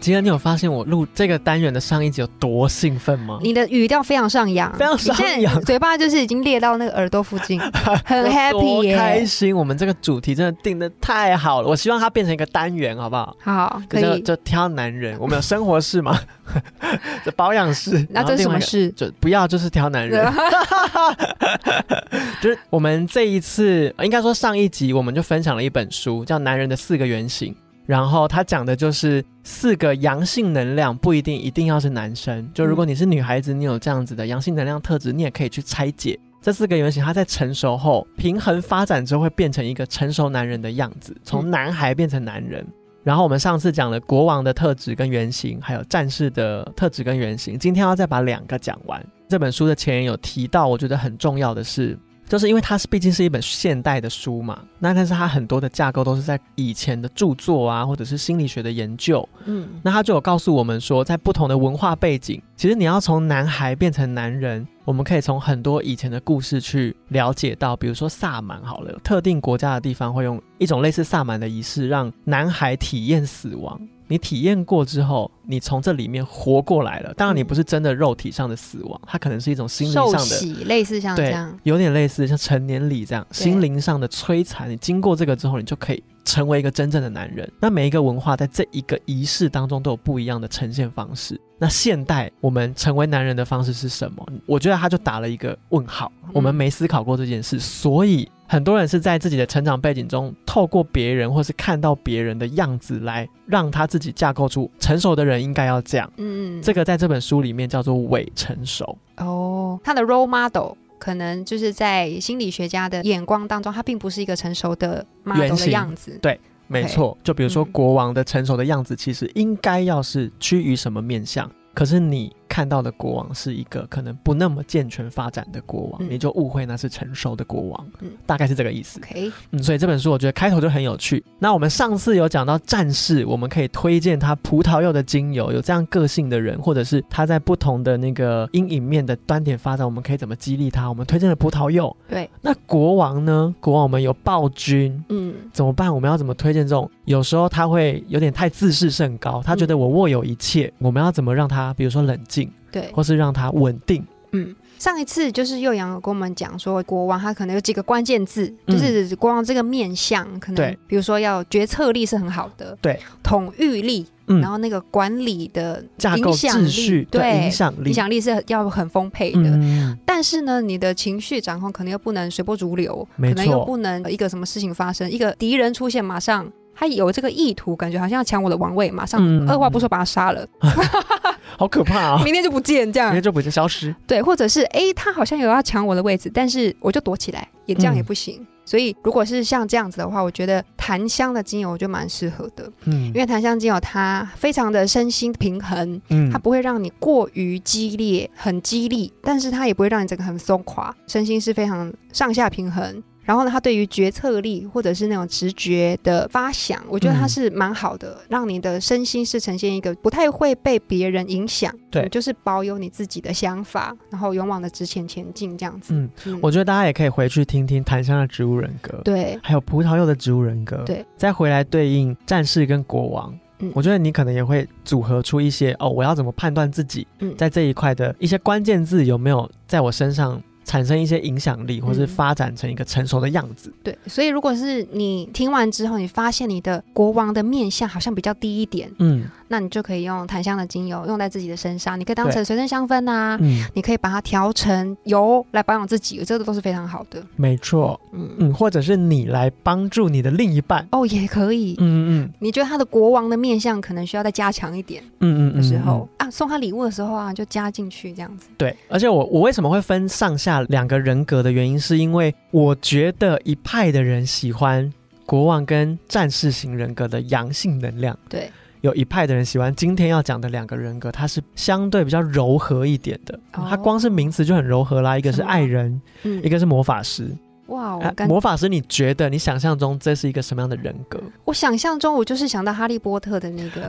今天你有发现我录这个单元的上一集有多兴奋吗？你的语调非常上扬，非常上扬，嘴巴就是已经裂到那个耳朵附近，很 happy 耶，开心。我们这个主题真的定的太好了，我希望它变成一个单元，好不好？好，可以。就挑男人，我们有生活室吗，这保养室，那这是什么事？就不要就是挑男人，就是我们这一次应该说上一集我们就分享了一本书，叫《男人的四个原型》。然后他讲的就是四个阳性能量，不一定一定要是男生。就如果你是女孩子，你有这样子的阳性能量特质，你也可以去拆解这四个原型。他在成熟后平衡发展之后，会变成一个成熟男人的样子，从男孩变成男人。然后我们上次讲了国王的特质跟原型，还有战士的特质跟原型，今天要再把两个讲完。这本书的前言有提到，我觉得很重要的是。就是因为它是毕竟是一本现代的书嘛，那但是它很多的架构都是在以前的著作啊，或者是心理学的研究，嗯，那他就有告诉我们说，在不同的文化背景，其实你要从男孩变成男人，我们可以从很多以前的故事去了解到，比如说萨满好了，特定国家的地方会用一种类似萨满的仪式，让男孩体验死亡。你体验过之后，你从这里面活过来了。当然，你不是真的肉体上的死亡，它可能是一种心灵上的，类似像这样，有点类似像成年礼这样，心灵上的摧残。你经过这个之后，你就可以成为一个真正的男人。那每一个文化在这一个仪式当中都有不一样的呈现方式。那现代我们成为男人的方式是什么？我觉得他就打了一个问号。我们没思考过这件事，所以。很多人是在自己的成长背景中，透过别人或是看到别人的样子来让他自己架构出成熟的人应该要这样。嗯，这个在这本书里面叫做伪成熟。哦，他的 role model 可能就是在心理学家的眼光当中，他并不是一个成熟的 model 的样子。对，没错。就比如说国王的成熟的样子，其实应该要是趋于什么面相？可是你看到的国王是一个可能不那么健全发展的国王，你就误会那是成熟的国王，嗯大概是这个意思。OK，嗯，所以这本书我觉得开头就很有趣。那我们上次有讲到战士，我们可以推荐他葡萄柚的精油，有这样个性的人，或者是他在不同的那个阴影面的端点发展，我们可以怎么激励他？我们推荐了葡萄柚。对，那国王呢？国王我们有暴君，嗯，怎么办？我们要怎么推荐这种？有时候他会有点太自视甚高，他觉得我握有一切，我们要怎么让他？比如说冷静，对，或是让他稳定。嗯，上一次就是幼阳跟我们讲说，国王他可能有几个关键字，就是国王这个面相，可能比如说要决策力是很好的，对，统御力，然后那个管理的影响秩序，对，影响力，影响力是要很丰沛的。但是呢，你的情绪掌控可能又不能随波逐流，可能又不能一个什么事情发生，一个敌人出现，马上。他有这个意图，感觉好像要抢我的王位，马上二话不说把他杀了，好可怕啊！明天就不见，这样明天就不见消失。对，或者是哎，他好像有要抢我的位置，但是我就躲起来，也这样也不行。所以如果是像这样子的话，我觉得檀香的精油就蛮适合的，嗯，因为檀香精油它非常的身心平衡，嗯，它不会让你过于激烈、很激励，但是它也不会让你整个很松垮，身心是非常上下平衡。然后呢，他对于决策力或者是那种直觉的发想，我觉得他是蛮好的，让你的身心是呈现一个不太会被别人影响，对，就是保有你自己的想法，然后勇往的直前前进这样子。嗯，我觉得大家也可以回去听听檀香的植物人格，对，还有葡萄柚的植物人格，对，再回来对应战士跟国王，嗯，我觉得你可能也会组合出一些哦，我要怎么判断自己在这一块的一些关键字有没有在我身上。产生一些影响力，或是发展成一个成熟的样子。对，所以如果是你听完之后，你发现你的国王的面相好像比较低一点，嗯。那你就可以用檀香的精油用在自己的身上，你可以当成随身香氛啊，你可以把它调成油来保养自己，这个都是非常好的。没错，嗯嗯，或者是你来帮助你的另一半哦，也可以。嗯嗯，你觉得他的国王的面相可能需要再加强一点，嗯嗯的时候啊，送他礼物的时候啊，就加进去这样子。对，而且我我为什么会分上下两个人格的原因，是因为我觉得一派的人喜欢国王跟战士型人格的阳性能量。对。有一派的人喜欢今天要讲的两个人格，它是相对比较柔和一点的。它光是名词就很柔和啦，一个是爱人，一个是魔法师。哇，魔法师，你觉得你想象中这是一个什么样的人格？我想象中我就是想到哈利波特的那个。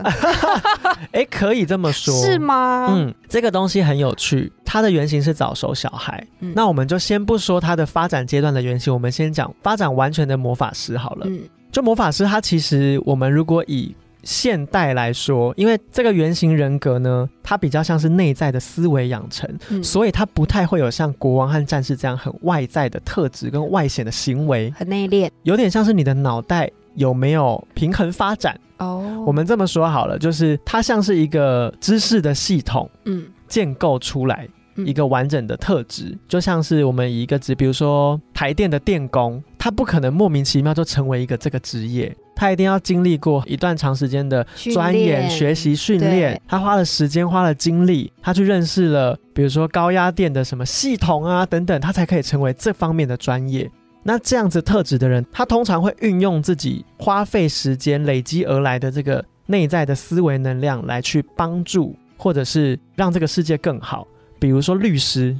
哎，可以这么说，是吗？嗯，这个东西很有趣，它的原型是早熟小孩。那我们就先不说它的发展阶段的原型，我们先讲发展完全的魔法师好了。嗯，就魔法师，他其实我们如果以现代来说，因为这个原型人格呢，它比较像是内在的思维养成，所以它不太会有像国王和战士这样很外在的特质跟外显的行为，很内敛，有点像是你的脑袋有没有平衡发展。哦。我们这么说好了，就是它像是一个知识的系统，嗯，建构出来一个完整的特质，就像是我们以一个职，比如说台电的电工，他不可能莫名其妙就成为一个这个职业。他一定要经历过一段长时间的钻研、学习、训练。他花了时间，花了精力，他去认识了，比如说高压电的什么系统啊等等，他才可以成为这方面的专业。那这样子特质的人，他通常会运用自己花费时间累积而来的这个内在的思维能量，来去帮助或者是让这个世界更好。比如说律师。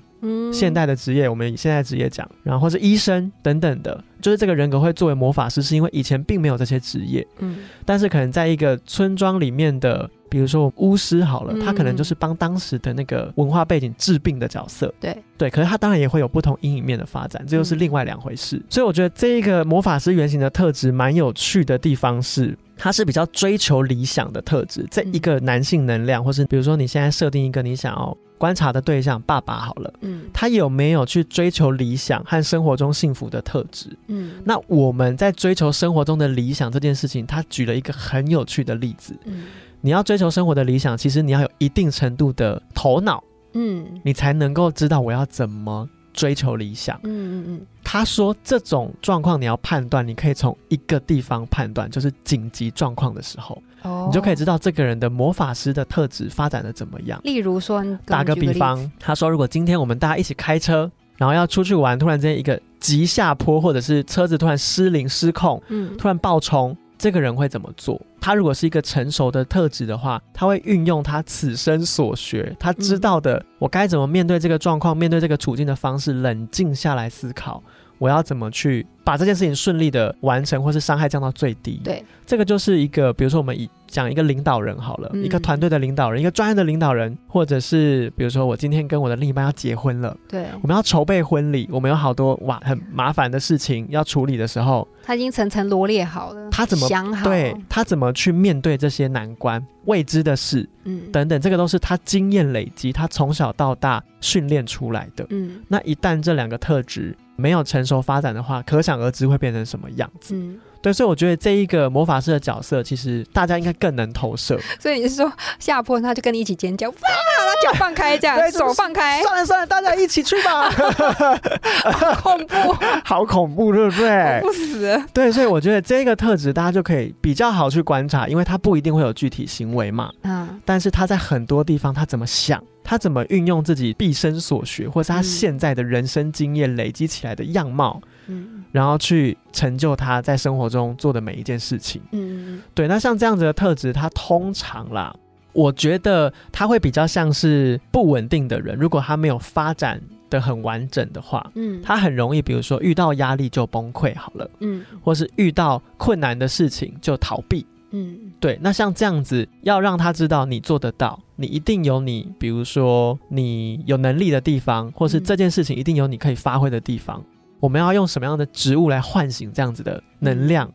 现代的职业，我们以现在职业讲，然后是医生等等的，就是这个人格会作为魔法师，是因为以前并没有这些职业。嗯，但是可能在一个村庄里面的，比如说巫师好了，他可能就是帮当时的那个文化背景治病的角色。对对，可是他当然也会有不同阴影面的发展，这又是另外两回事。所以我觉得这一个魔法师原型的特质蛮有趣的地方是，他是比较追求理想的特质。这一个男性能量，或是比如说你现在设定一个你想要。观察的对象，爸爸好了，嗯，他有没有去追求理想和生活中幸福的特质？嗯，那我们在追求生活中的理想这件事情，他举了一个很有趣的例子。嗯，你要追求生活的理想，其实你要有一定程度的头脑，嗯，你才能够知道我要怎么追求理想。嗯嗯嗯。他说这种状况你要判断，你可以从一个地方判断，就是紧急状况的时候。你就可以知道这个人的魔法师的特质发展的怎么样。例如说，打个比方，他说，如果今天我们大家一起开车，然后要出去玩，突然之间一个急下坡，或者是车子突然失灵失控，嗯，突然爆冲，这个人会怎么做？他如果是一个成熟的特质的话，他会运用他此生所学，他知道的，我该怎么面对这个状况，面对这个处境的方式，冷静下来思考。我要怎么去把这件事情顺利的完成，或是伤害降到最低？对，这个就是一个，比如说我们以讲一个领导人好了，一个团队的领导人，一个专业的领导人，或者是比如说我今天跟我的另一半要结婚了，对，我们要筹备婚礼，我们有好多哇很麻烦的事情要处理的时候，他已经层层罗列好了，他怎么想好？对他怎么去面对这些难关、未知的事，嗯，等等，这个都是他经验累积，他从小到大训练出来的。嗯，那一旦这两个特质。没有成熟发展的话，可想而知会变成什么样子。嗯，对，所以我觉得这一个魔法师的角色，其实大家应该更能投射。所以你是说下坡，他就跟你一起尖叫，哇，脚放开，这样手放开，算了算了，一起去吧。恐怖，好恐怖，对不对？不死。对，所以我觉得这个特质大家就可以比较好去观察，因为他不一定会有具体行为嘛。嗯，但是他在很多地方他怎么想？他怎么运用自己毕生所学，或是他现在的人生经验累积起来的样貌，嗯，然后去成就他在生活中做的每一件事情，嗯对。那像这样子的特质，他通常啦，我觉得他会比较像是不稳定的人。如果他没有发展的很完整的话，嗯，他很容易，比如说遇到压力就崩溃好了，嗯，或是遇到困难的事情就逃避。嗯，对，那像这样子，要让他知道你做得到，你一定有你，比如说你有能力的地方，或是这件事情一定有你可以发挥的地方。我们要用什么样的植物来唤醒这样子的能量，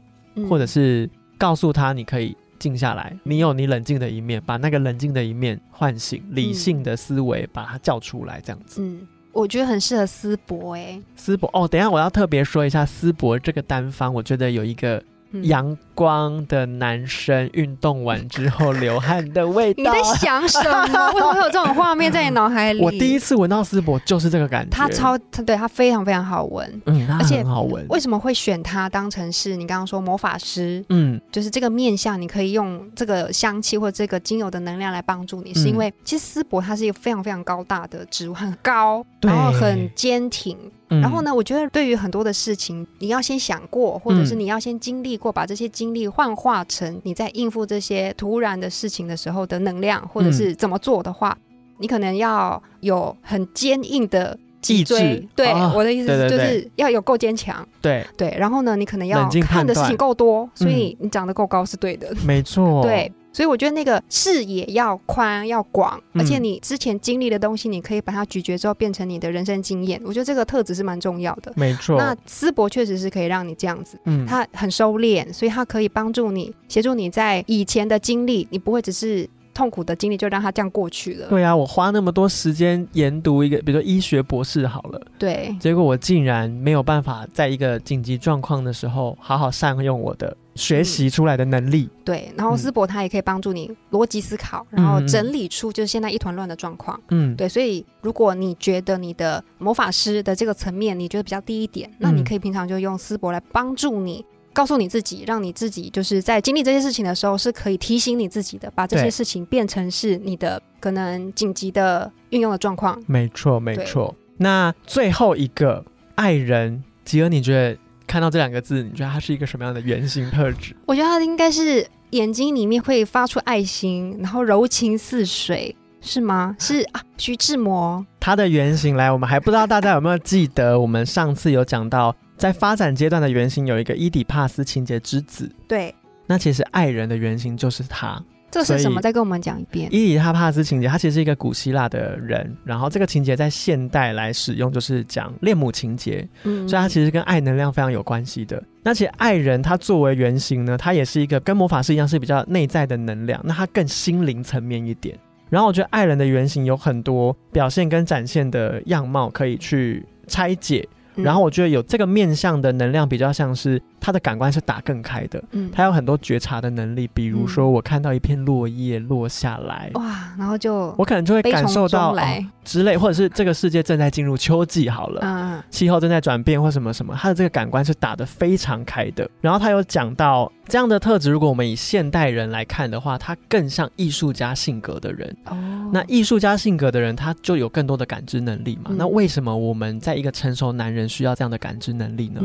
或者是告诉他你可以静下来，你有你冷静的一面，把那个冷静的一面唤醒，理性的思维把它叫出来，这样子。嗯，我觉得很适合思博哎，思博哦，等下我要特别说一下思博这个单方，我觉得有一个。阳光的男生运动完之后流汗的味道，你在想什么？为什么会有这种画面在你脑海里？我第一次闻到丝柏就是这个感觉，它超它对它非常非常好闻，嗯，而且很好闻。为什么会选它当成是你刚刚说魔法师？嗯，就是这个面相，你可以用这个香气或这个精油的能量来帮助你，是因为其实丝柏它是一个非常非常高大的植物，很高，然后很坚挺。然后呢，我觉得对于很多的事情，你要先想过，或者是你要先经历过，把这些经历幻化成你在应付这些突然的事情的时候的能量，或者是怎么做的话，你可能要有很坚硬的脊椎。对，我的意思是就是要有够坚强。对对，然后呢，你可能要看的事情够多，所以你长得够高是对的。没错。对。所以我觉得那个视野要宽要广，而且你之前经历的东西，你可以把它咀嚼之后变成你的人生经验。我觉得这个特质是蛮重要的。没错。那思博确实是可以让你这样子，嗯，他很收敛，所以他可以帮助你，协助你在以前的经历，你不会只是。痛苦的经历就让他这样过去了。对啊，我花那么多时间研读一个，比如说医学博士好了，对，结果我竟然没有办法在一个紧急状况的时候好好善用我的学习出来的能力。对，然后思博他也可以帮助你逻辑思考，然后整理出就是现在一团乱的状况。嗯，对，所以如果你觉得你的魔法师的这个层面你觉得比较低一点，那你可以平常就用思博来帮助你。告诉你自己，让你自己就是在经历这些事情的时候，是可以提醒你自己的，把这些事情变成是你的可能紧急的运用的状况。没错，没错。那最后一个爱人，吉尔，你觉得看到这两个字，你觉得他是一个什么样的原型特质？我觉得他应该是眼睛里面会发出爱心，然后柔情似水，是吗？是啊，徐志摩。他的原型来，我们还不知道大家有没有记得，我们上次有讲到。在发展阶段的原型有一个伊底帕斯情节之子，对，那其实爱人的原型就是他。这是什么？再跟我们讲一遍。伊底帕斯情节，他其实是一个古希腊的人，然后这个情节在现代来使用，就是讲恋母情节，嗯，所以它其实跟爱能量非常有关系的。那其实爱人他作为原型呢，他也是一个跟魔法师一样是比较内在的能量，那他更心灵层面一点。然后我觉得爱人的原型有很多表现跟展现的样貌可以去拆解。然后我觉得有这个面向的能量比较像是他的感官是打更开的，嗯，他有很多觉察的能力，比如说我看到一片落叶落下来，哇，然后就我可能就会感受到之类，或者是这个世界正在进入秋季好了，嗯，气候正在转变或什么什么，他的这个感官是打得非常开的。然后他有讲到这样的特质，如果我们以现代人来看的话，他更像艺术家性格的人。哦，那艺术家性格的人，他就有更多的感知能力嘛？那为什么我们在一个成熟男人？需要这样的感知能力呢？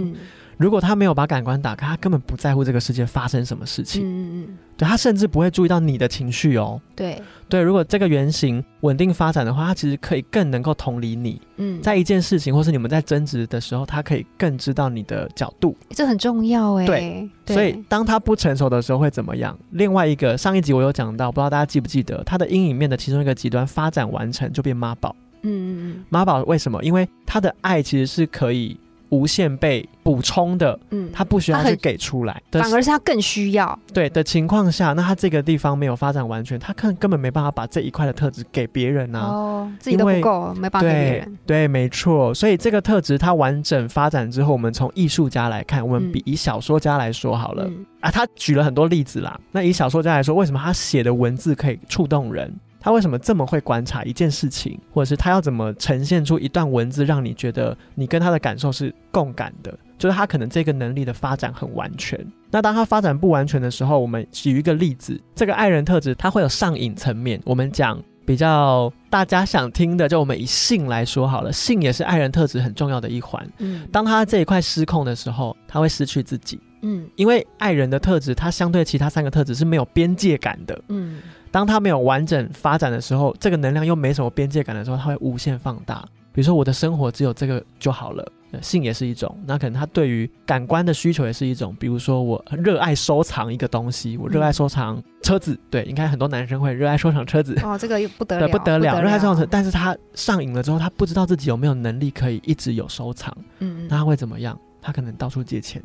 如果他没有把感官打开，他根本不在乎这个世界发生什么事情。嗯嗯对他甚至不会注意到你的情绪哦。对对，如果这个原型稳定发展的话，他其实可以更能够同理你。嗯，在一件事情或是你们在争执的时候，他可以更知道你的角度。这很重要哎。对，所以当他不成熟的时候会怎么样？另外一个上一集我有讲到，不知道大家记不记得，他的阴影面的其中一个极端发展完成就变妈宝。嗯嗯嗯，妈宝为什么？因为他的爱其实是可以。无限被补充的，嗯，他不需要去给出来，反而是他更需要。对的情况下，那他这个地方没有发展完全，他看根本没办法把这一块的特质给别人啊。哦，自己都不够，没办法给别人。对，没错。所以这个特质它完整发展之后，我们从艺术家来看，我们比以小说家来说好了啊。他举了很多例子啦。那以小说家来说，为什么他写的文字可以触动人？他为什么这么会观察一件事情，或者是他要怎么呈现出一段文字，让你觉得你跟他的感受是共感的？就是他可能这个能力的发展很完全。那当他发展不完全的时候，我们举一个例子，这个爱人特质，它会有上瘾层面。我们讲比较大家想听的，就我们以性来说好了，性也是爱人特质很重要的一环。嗯，当他这一块失控的时候，他会失去自己。嗯，因为爱人的特质，他相对其他三个特质是没有边界感的。嗯。当他没有完整发展的时候，这个能量又没什么边界感的时候，它会无限放大。比如说，我的生活只有这个就好了，性也是一种。那可能他对于感官的需求也是一种。比如说，我热爱收藏一个东西，我热爱收藏车子。对，应该很多男生会热爱收藏车子。哦，这个又不得了，不得了，热爱收藏车。但是他上瘾了之后，他不知道自己有没有能力可以一直有收藏。嗯，那他会怎么样？他可能到处借钱。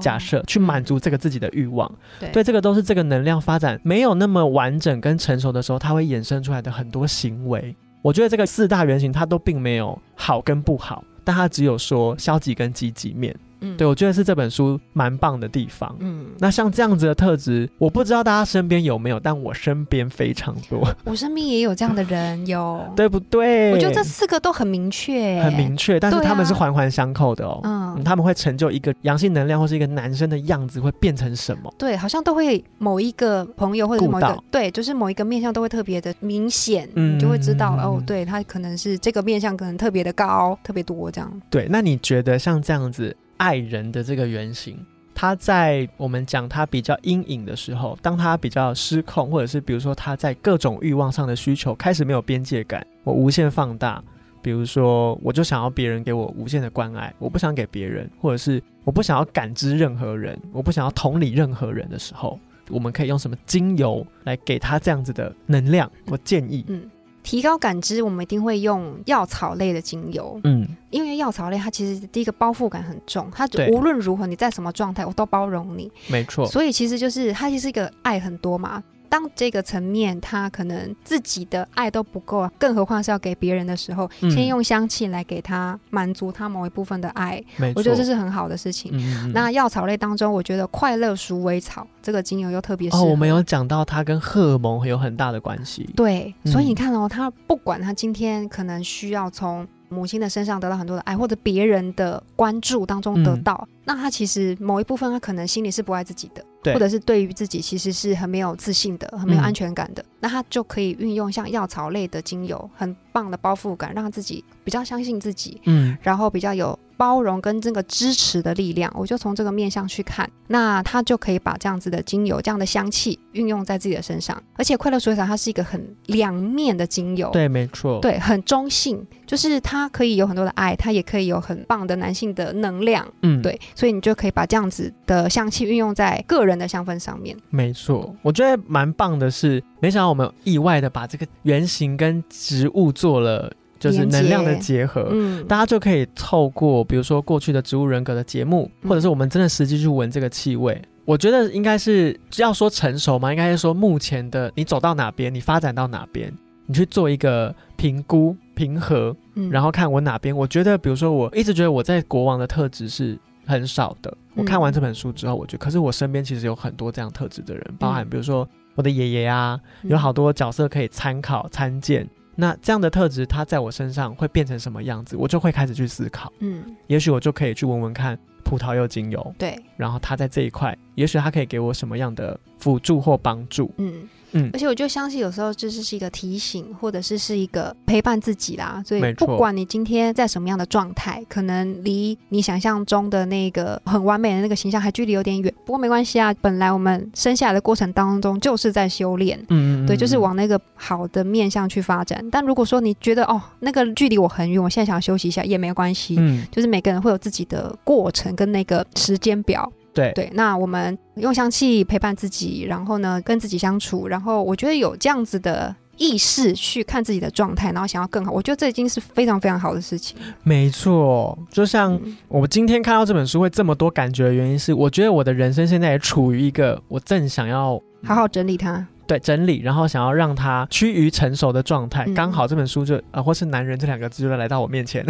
假设去满足这个自己的欲望，对，这个都是这个能量发展没有那么完整跟成熟的时候，它会衍生出来的很多行为。我觉得这个四大原型它都并没有好跟不好，但它只有说消极跟积极面。嗯，对我觉得是这本书蛮棒的地方。嗯，那像这样子的特质，我不知道大家身边有没有，但我身边非常多。我身边也有这样的人，有 对不对？我觉得这四个都很明确，很明确，但是他们是环环相扣的哦。嗯，他们会成就一个阳性能量，或是一个男生的样子会变成什么？对，好像都会某一个朋友或者某一个对，就是某一个面相都会特别的明显，你就会知道哦，对他可能是这个面相可能特别的高，特别多这样。对，那你觉得像这样子爱人的这个原型，他在我们讲他比较阴影的时候，当他比较失控，或者是比如说他在各种欲望上的需求开始没有边界感，我无限放大。比如说，我就想要别人给我无限的关爱，我不想给别人，或者是我不想要感知任何人，我不想要同理任何人的时候，我们可以用什么精油来给他这样子的能量？我建议，嗯，提高感知，我们一定会用药草类的精油，嗯，因为药草类它其实第一个包覆感很重，它无论如何你在什么状态，我都包容你，没错，所以其实就是它其实一个爱很多嘛。当这个层面他可能自己的爱都不够，更何况是要给别人的时候，先用香气来给他满足他某一部分的爱，我觉得这是很好的事情。那药草类当中，我觉得快乐鼠尾草这个精油又特别哦，我们有讲到它跟荷尔蒙有很大的关系。对，所以你看哦，他不管他今天可能需要从。母亲的身上得到很多的爱，或者别人的关注当中得到，那他其实某一部分他可能心里是不爱自己的，或者是对于自己其实是很没有自信的，很没有安全感的，那他就可以运用像药草类的精油，很棒的包覆感，让自己比较相信自己，嗯，然后比较有。包容跟这个支持的力量，我就从这个面向去看，那他就可以把这样子的精油、这样的香气运用在自己的身上。而且快乐水草它是一个很两面的精油，对，没错，对，很中性，就是它可以有很多的爱，它也可以有很棒的男性的能量，嗯，对，所以你就可以把这样子的香气运用在个人的香氛上面。没错，我觉得蛮棒的是，没想到我们意外的把这个原型跟植物做了。就是能量的结合，嗯，大家就可以透过比如说过去的植物人格的节目，或者是我们真的实际去闻这个气味，我觉得应该是要说成熟嘛，应该是说目前的你走到哪边，你发展到哪边，你去做一个评估平和，然后看我哪边。我觉得，比如说我一直觉得我在国王的特质是很少的，我看完这本书之后，我觉得，可是我身边其实有很多这样特质的人，包含比如说我的爷爷啊，有好多角色可以参考参见。那这样的特质，它在我身上会变成什么样子？我就会开始去思考。嗯，也许我就可以去闻闻看葡萄柚精油。对，然后它在这一块，也许它可以给我什么样的辅助或帮助？嗯。嗯，而且我就相信有时候就是是一个提醒，或者是是一个陪伴自己啦。所以不管你今天在什么样的状态，可能离你想象中的那个很完美的那个形象还距离有点远。不过没关系啊，本来我们生下来的过程当中就是在修炼，嗯，对，就是往那个好的面向去发展。但如果说你觉得哦，那个距离我很远，我现在想要休息一下也没关系，嗯，就是每个人会有自己的过程跟那个时间表。对对，那我们用香气陪伴自己，然后呢，跟自己相处，然后我觉得有这样子的意识去看自己的状态，然后想要更好，我觉得这已经是非常非常好的事情。没错，就像我今天看到这本书会这么多感觉的原因是，我觉得我的人生现在也处于一个我正想要好好整理它。对，整理，然后想要让他趋于成熟的状态，刚好这本书就啊，或是男人这两个字就来到我面前。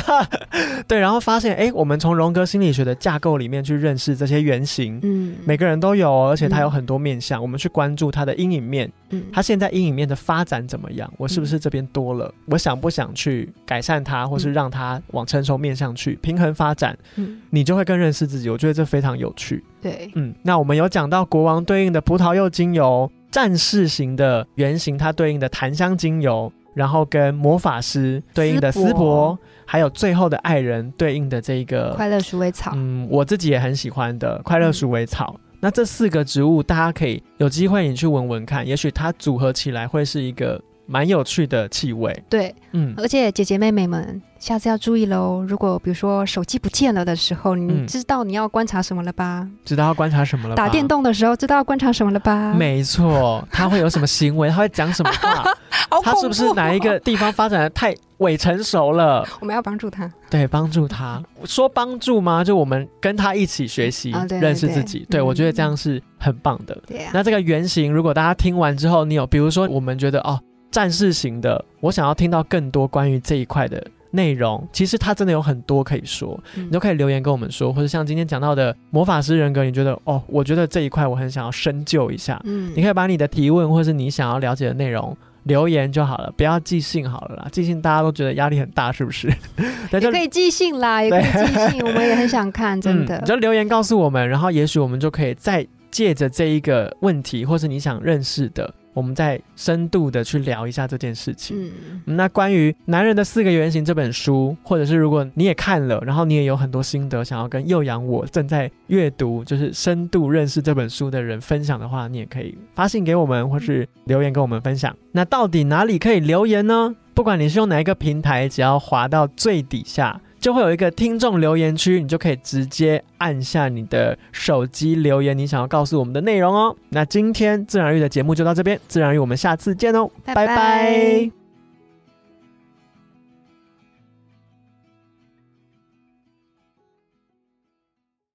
对，然后发现，哎，我们从荣格心理学的架构里面去认识这些原型，嗯，每个人都有，而且他有很多面相，我们去关注他的阴影面，嗯，他现在阴影面的发展怎么样？我是不是这边多了？我想不想去改善它，或是让它往成熟面向去平衡发展？嗯，你就会更认识自己。我觉得这非常有趣。对，嗯，那我们有讲到国王对应的葡萄柚精油，战士型的原型，它对应的檀香精油，然后跟魔法师对应的丝柏，还有最后的爱人对应的这个快乐鼠尾草，嗯，我自己也很喜欢的快乐鼠尾草。那这四个植物，大家可以有机会你去闻闻看，也许它组合起来会是一个。蛮有趣的气味，对，嗯，而且姐姐妹妹们，下次要注意喽。如果比如说手机不见了的时候，你知道你要观察什么了吧？知道要观察什么了？打电动的时候，知道要观察什么了吧？没错，他会有什么行为？他会讲什么话？他是不是哪一个地方发展的太伪成熟了？我们要帮助他，对，帮助他。说帮助吗？就我们跟他一起学习，认识自己。对，我觉得这样是很棒的。对那这个原型，如果大家听完之后，你有，比如说，我们觉得哦。战士型的，我想要听到更多关于这一块的内容，其实它真的有很多可以说，你都可以留言跟我们说，或者像今天讲到的魔法师人格，你觉得哦，我觉得这一块我很想要深究一下，嗯，你可以把你的提问或是你想要了解的内容留言就好了，不要寄信好了啦，寄信大家都觉得压力很大，是不是？也可以寄信啦，也可以寄信，我们也很想看，真的，就留言告诉我们，然后也许我们就可以再借着这一个问题，或是你想认识的。我们再深度的去聊一下这件事情。嗯，那关于《男人的四个原型》这本书，或者是如果你也看了，然后你也有很多心得想要跟幼阳我正在阅读，就是深度认识这本书的人分享的话，你也可以发信给我们，或是留言跟我们分享。那到底哪里可以留言呢？不管你是用哪一个平台，只要滑到最底下。就会有一个听众留言区，你就可以直接按下你的手机留言，你想要告诉我们的内容哦。那今天自然语的节目就到这边，自然语我们下次见哦，拜拜。